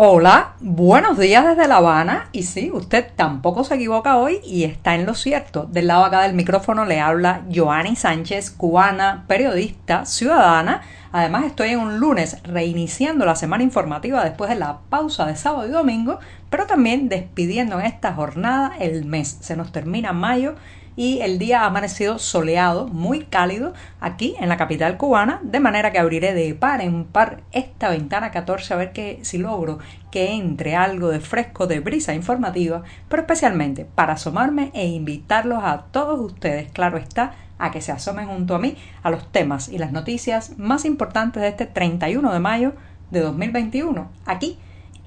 Hola, buenos días desde La Habana. Y sí, usted tampoco se equivoca hoy y está en lo cierto. Del lado acá del micrófono le habla Joanny Sánchez, cubana, periodista, ciudadana. Además estoy en un lunes reiniciando la semana informativa después de la pausa de sábado y domingo, pero también despidiendo en esta jornada el mes. Se nos termina mayo y el día ha amanecido soleado, muy cálido aquí en la capital cubana, de manera que abriré de par en par esta ventana 14 a ver que, si logro que entre algo de fresco de brisa informativa, pero especialmente para asomarme e invitarlos a todos ustedes, claro está, a que se asomen junto a mí a los temas y las noticias más importantes de este 31 de mayo de 2021, aquí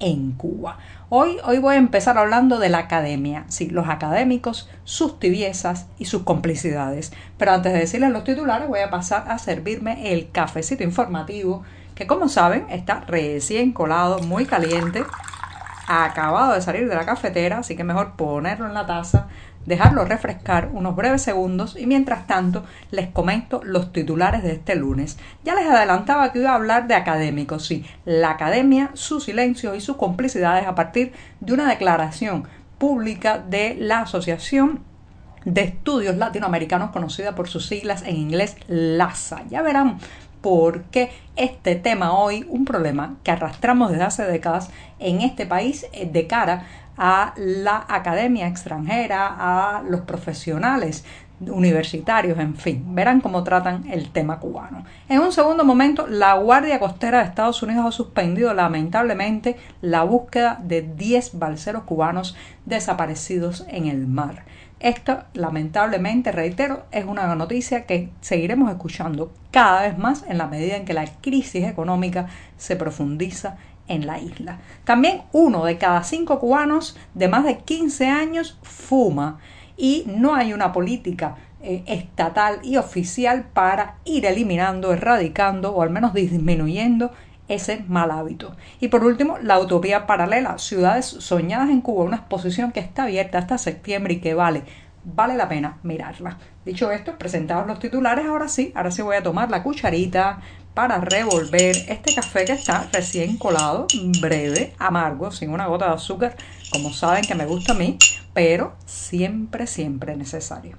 en Cuba. Hoy, hoy voy a empezar hablando de la academia, sí, los académicos, sus tibiezas y sus complicidades. Pero antes de decirles los titulares, voy a pasar a servirme el cafecito informativo, que como saben está recién colado, muy caliente, acabado de salir de la cafetera, así que mejor ponerlo en la taza dejarlo refrescar unos breves segundos y mientras tanto les comento los titulares de este lunes. Ya les adelantaba que iba a hablar de académicos, sí, la academia, su silencio y sus complicidades a partir de una declaración pública de la Asociación de Estudios Latinoamericanos conocida por sus siglas en inglés LASA. Ya verán por qué este tema hoy, un problema que arrastramos desde hace décadas en este país eh, de cara a la academia extranjera, a los profesionales universitarios, en fin, verán cómo tratan el tema cubano. En un segundo momento, la Guardia Costera de Estados Unidos ha suspendido lamentablemente la búsqueda de 10 balseros cubanos desaparecidos en el mar. Esto, lamentablemente, reitero, es una noticia que seguiremos escuchando cada vez más en la medida en que la crisis económica se profundiza en la isla. También uno de cada cinco cubanos de más de 15 años fuma y no hay una política eh, estatal y oficial para ir eliminando, erradicando o al menos disminuyendo ese mal hábito. Y por último, la utopía paralela, ciudades soñadas en Cuba, una exposición que está abierta hasta septiembre y que vale, vale la pena mirarla. Dicho esto, presentados los titulares, ahora sí, ahora sí voy a tomar la cucharita, para revolver este café que está recién colado, breve, amargo, sin una gota de azúcar, como saben que me gusta a mí, pero siempre, siempre necesario.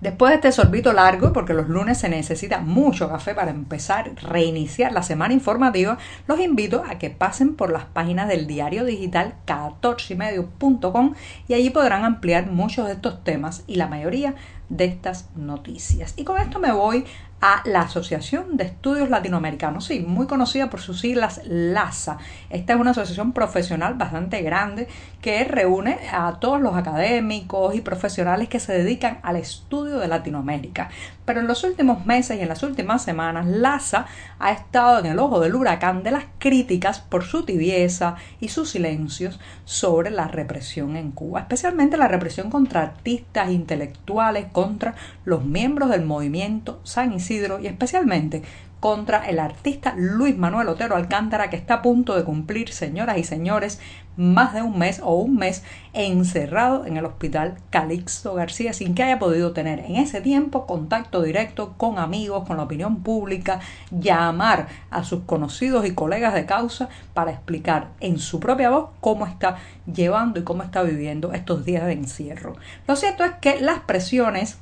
Después de este sorbito largo, porque los lunes se necesita mucho café para empezar, reiniciar la semana informativa, los invito a que pasen por las páginas del diario digital 14ymedio.com y allí podrán ampliar muchos de estos temas y la mayoría de estas noticias. Y con esto me voy a la Asociación de Estudios Latinoamericanos, sí, muy conocida por sus siglas LASA. Esta es una asociación profesional bastante grande que reúne a todos los académicos y profesionales que se dedican al estudio de Latinoamérica. Pero en los últimos meses y en las últimas semanas, LASA ha estado en el ojo del huracán de las críticas por su tibieza y sus silencios sobre la represión en Cuba, especialmente la represión contra artistas intelectuales, contra los miembros del movimiento San Isidro y especialmente contra el artista Luis Manuel Otero Alcántara que está a punto de cumplir, señoras y señores, más de un mes o un mes encerrado en el hospital Calixto García sin que haya podido tener en ese tiempo contacto directo con amigos, con la opinión pública, llamar a sus conocidos y colegas de causa para explicar en su propia voz cómo está llevando y cómo está viviendo estos días de encierro. Lo cierto es que las presiones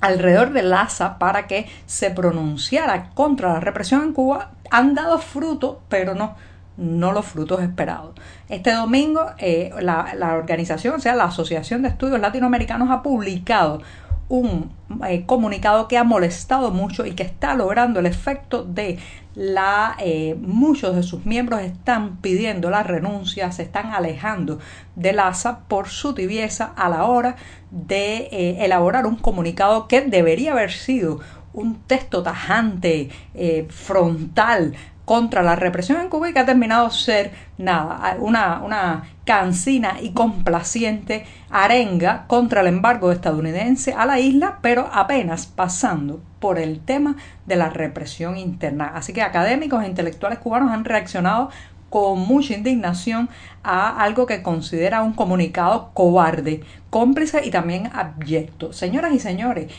alrededor de Laza para que se pronunciara contra la represión en Cuba han dado fruto, pero no, no los frutos esperados. Este domingo eh, la, la, organización, o sea, la Asociación de Estudios Latinoamericanos ha publicado un eh, comunicado que ha molestado mucho y que está logrando el efecto de la eh, muchos de sus miembros están pidiendo la renuncia, se están alejando del ASA por su tibieza a la hora de elaborar un comunicado que debería haber sido un texto tajante, frontal, contra la represión en Cuba y que ha terminado ser nada, una, una cansina y complaciente arenga contra el embargo estadounidense a la isla, pero apenas pasando por el tema de la represión interna. Así que académicos e intelectuales cubanos han reaccionado con mucha indignación a algo que considera un comunicado cobarde, cómplice y también abyecto. Señoras y señores,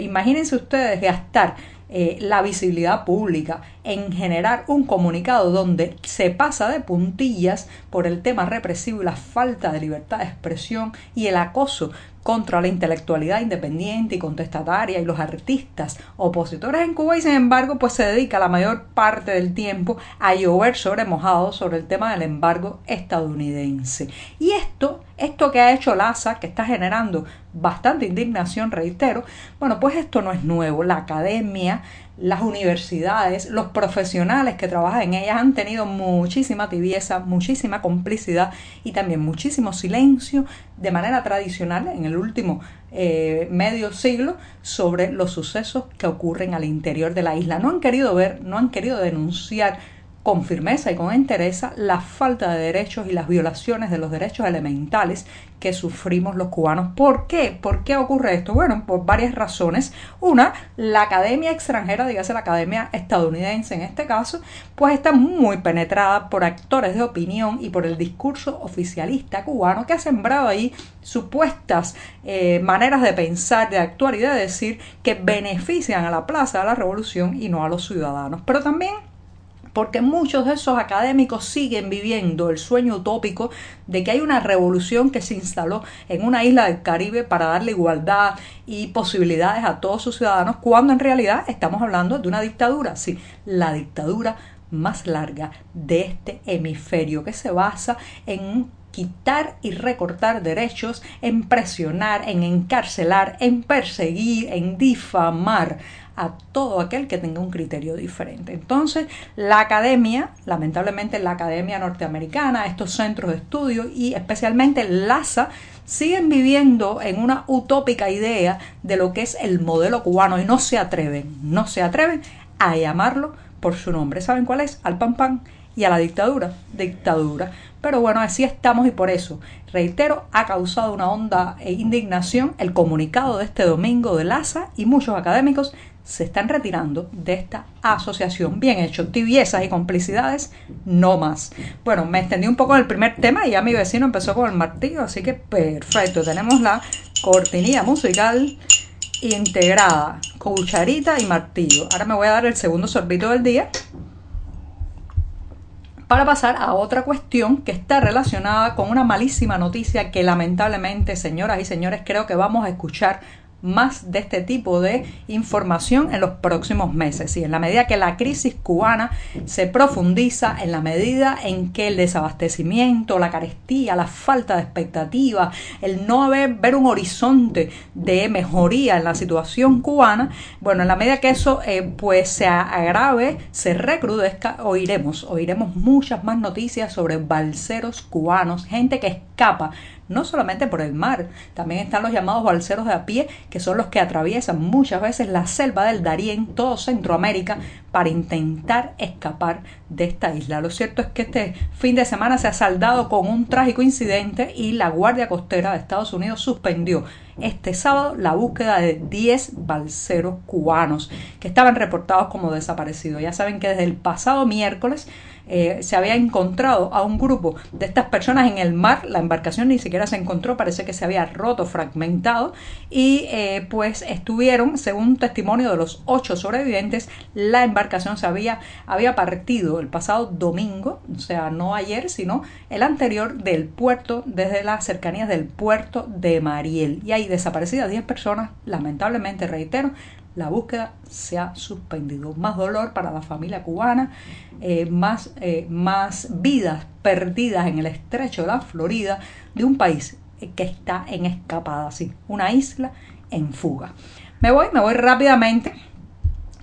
imagínense ustedes gastar eh, la visibilidad pública, en generar un comunicado donde se pasa de puntillas por el tema represivo y la falta de libertad de expresión y el acoso contra la intelectualidad independiente y contestataria y los artistas opositores en Cuba y sin embargo pues se dedica la mayor parte del tiempo a llover sobre mojado sobre el tema del embargo estadounidense. Y esto, esto que ha hecho LASA, que está generando bastante indignación, reitero, bueno, pues esto no es nuevo. La academia las universidades, los profesionales que trabajan en ellas han tenido muchísima tibieza, muchísima complicidad y también muchísimo silencio de manera tradicional en el último eh, medio siglo sobre los sucesos que ocurren al interior de la isla. No han querido ver, no han querido denunciar con firmeza y con entereza la falta de derechos y las violaciones de los derechos elementales que sufrimos los cubanos. ¿Por qué? ¿Por qué ocurre esto? Bueno, por varias razones. Una, la academia extranjera, dígase la academia estadounidense en este caso, pues está muy penetrada por actores de opinión y por el discurso oficialista cubano que ha sembrado ahí supuestas eh, maneras de pensar, de actuar y de decir que benefician a la plaza de la revolución y no a los ciudadanos. Pero también porque muchos de esos académicos siguen viviendo el sueño utópico de que hay una revolución que se instaló en una isla del Caribe para darle igualdad y posibilidades a todos sus ciudadanos, cuando en realidad estamos hablando de una dictadura, sí, la dictadura más larga de este hemisferio que se basa en quitar y recortar derechos, en presionar, en encarcelar, en perseguir, en difamar a todo aquel que tenga un criterio diferente. Entonces, la academia, lamentablemente la academia norteamericana, estos centros de estudio y especialmente LASA, siguen viviendo en una utópica idea de lo que es el modelo cubano y no se atreven, no se atreven a llamarlo por su nombre. ¿Saben cuál es? Al pan pan y a la dictadura, dictadura. Pero bueno, así estamos y por eso, reitero, ha causado una honda e indignación el comunicado de este domingo de LASA y muchos académicos se están retirando de esta asociación. Bien hecho, tibiezas y complicidades, no más. Bueno, me extendí un poco en el primer tema y ya mi vecino empezó con el martillo, así que perfecto. Tenemos la cortinilla musical integrada, cucharita y martillo. Ahora me voy a dar el segundo sorbito del día para pasar a otra cuestión que está relacionada con una malísima noticia que lamentablemente, señoras y señores, creo que vamos a escuchar más de este tipo de información en los próximos meses. Y en la medida que la crisis cubana se profundiza, en la medida en que el desabastecimiento, la carestía, la falta de expectativa, el no haber ver un horizonte de mejoría en la situación cubana, bueno, en la medida que eso eh, pues se agrave, se recrudezca, oiremos, oiremos muchas más noticias sobre balseros cubanos, gente que escapa no solamente por el mar, también están los llamados balseros de a pie, que son los que atraviesan muchas veces la selva del Darién, todo Centroamérica, para intentar escapar de esta isla. Lo cierto es que este fin de semana se ha saldado con un trágico incidente y la Guardia Costera de Estados Unidos suspendió este sábado la búsqueda de 10 balseros cubanos que estaban reportados como desaparecidos. Ya saben que desde el pasado miércoles eh, se había encontrado a un grupo de estas personas en el mar, la embarcación ni siquiera se encontró, parece que se había roto, fragmentado, y eh, pues estuvieron, según testimonio de los ocho sobrevivientes, la embarcación se había, había partido el pasado domingo, o sea, no ayer, sino el anterior del puerto, desde las cercanías del puerto de Mariel. Y hay desaparecidas 10 personas, lamentablemente, reitero, la búsqueda se ha suspendido. Más dolor para la familia cubana, eh, más, eh, más vidas perdidas en el estrecho de la Florida de un país que está en escapada, así, una isla en fuga. Me voy, me voy rápidamente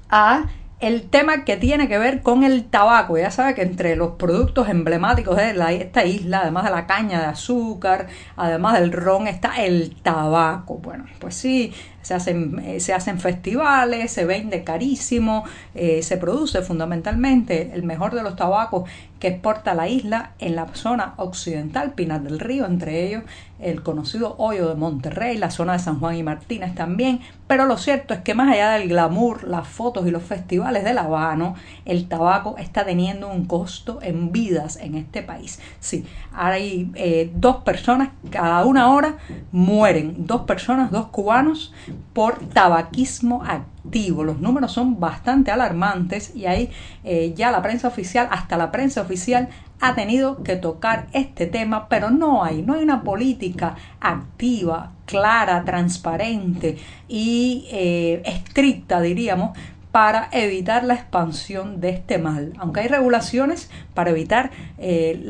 a el tema que tiene que ver con el tabaco. Ya sabe que entre los productos emblemáticos de esta isla, además de la caña de azúcar, además del ron, está el tabaco. Bueno, pues sí, se hacen, eh, se hacen festivales, se vende carísimo, eh, se produce fundamentalmente el mejor de los tabacos que exporta la isla en la zona occidental, Pinar del Río, entre ellos el conocido hoyo de Monterrey, la zona de San Juan y Martínez también, pero lo cierto es que más allá del glamour, las fotos y los festivales de La Habano, el tabaco está teniendo un costo en vidas en este país. Sí, hay eh, dos personas cada una hora mueren, dos personas, dos cubanos por tabaquismo activo. Los números son bastante alarmantes y ahí eh, ya la prensa oficial, hasta la prensa oficial, ha tenido que tocar este tema, pero no hay, no hay una política activa, clara, transparente y eh, estricta, diríamos, para evitar la expansión de este mal. Aunque hay regulaciones para evitar eh,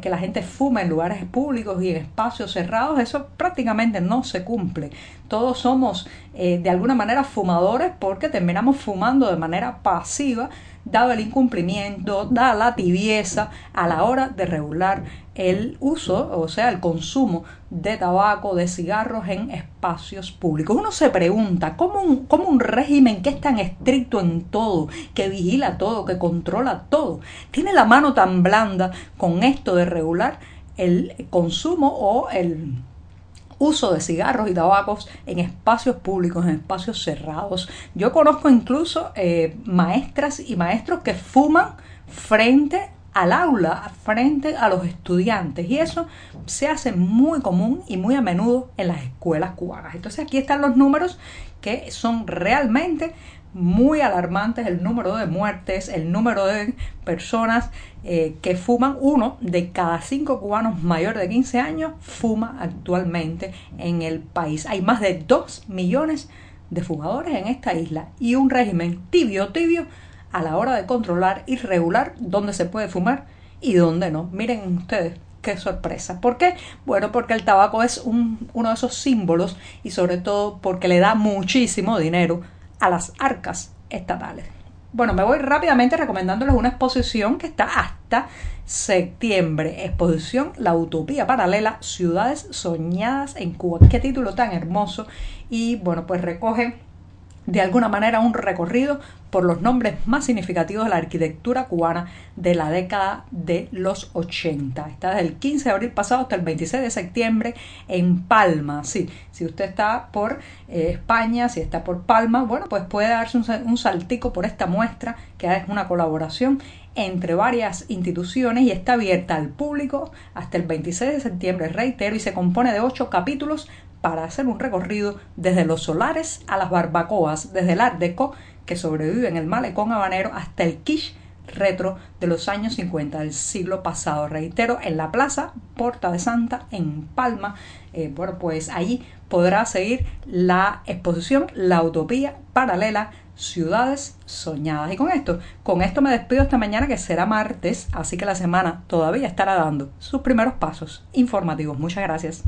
que la gente fume en lugares públicos y en espacios cerrados, eso prácticamente no se cumple. Todos somos eh, de alguna manera fumadores porque terminamos fumando de manera pasiva dado el incumplimiento, dada la tibieza a la hora de regular el uso, o sea, el consumo de tabaco, de cigarros en espacios públicos. Uno se pregunta, ¿cómo un, cómo un régimen que es tan estricto en todo, que vigila todo, que controla todo, tiene la mano tan blanda con esto de regular el consumo o el uso de cigarros y tabacos en espacios públicos, en espacios cerrados. Yo conozco incluso eh, maestras y maestros que fuman frente al aula, frente a los estudiantes. Y eso se hace muy común y muy a menudo en las escuelas cubanas. Entonces aquí están los números que son realmente muy alarmantes el número de muertes, el número de personas eh, que fuman. Uno de cada cinco cubanos mayores de 15 años fuma actualmente en el país. Hay más de 2 millones de fumadores en esta isla y un régimen tibio, tibio a la hora de controlar y regular dónde se puede fumar y dónde no. Miren ustedes qué sorpresa. ¿Por qué? Bueno, porque el tabaco es un, uno de esos símbolos y sobre todo porque le da muchísimo dinero a las arcas estatales. Bueno, me voy rápidamente recomendándoles una exposición que está hasta septiembre. Exposición La Utopía Paralela, Ciudades Soñadas en Cuba. Qué título tan hermoso. Y bueno, pues recoge de alguna manera un recorrido por los nombres más significativos de la arquitectura cubana de la década de los 80. Está desde el 15 de abril pasado hasta el 26 de septiembre en Palma. Sí, si usted está por eh, España, si está por Palma, bueno, pues puede darse un, un saltico por esta muestra que es una colaboración entre varias instituciones y está abierta al público hasta el 26 de septiembre, reitero, y se compone de ocho capítulos para hacer un recorrido desde los solares a las barbacoas, desde el Art Deco, que sobrevive en el malecón habanero, hasta el quiche retro de los años 50 del siglo pasado. Reitero, en la plaza Porta de Santa, en Palma. Eh, bueno, pues allí podrá seguir la exposición La Utopía Paralela Ciudades Soñadas. Y con esto, con esto me despido esta mañana que será martes, así que la semana todavía estará dando sus primeros pasos informativos. Muchas gracias.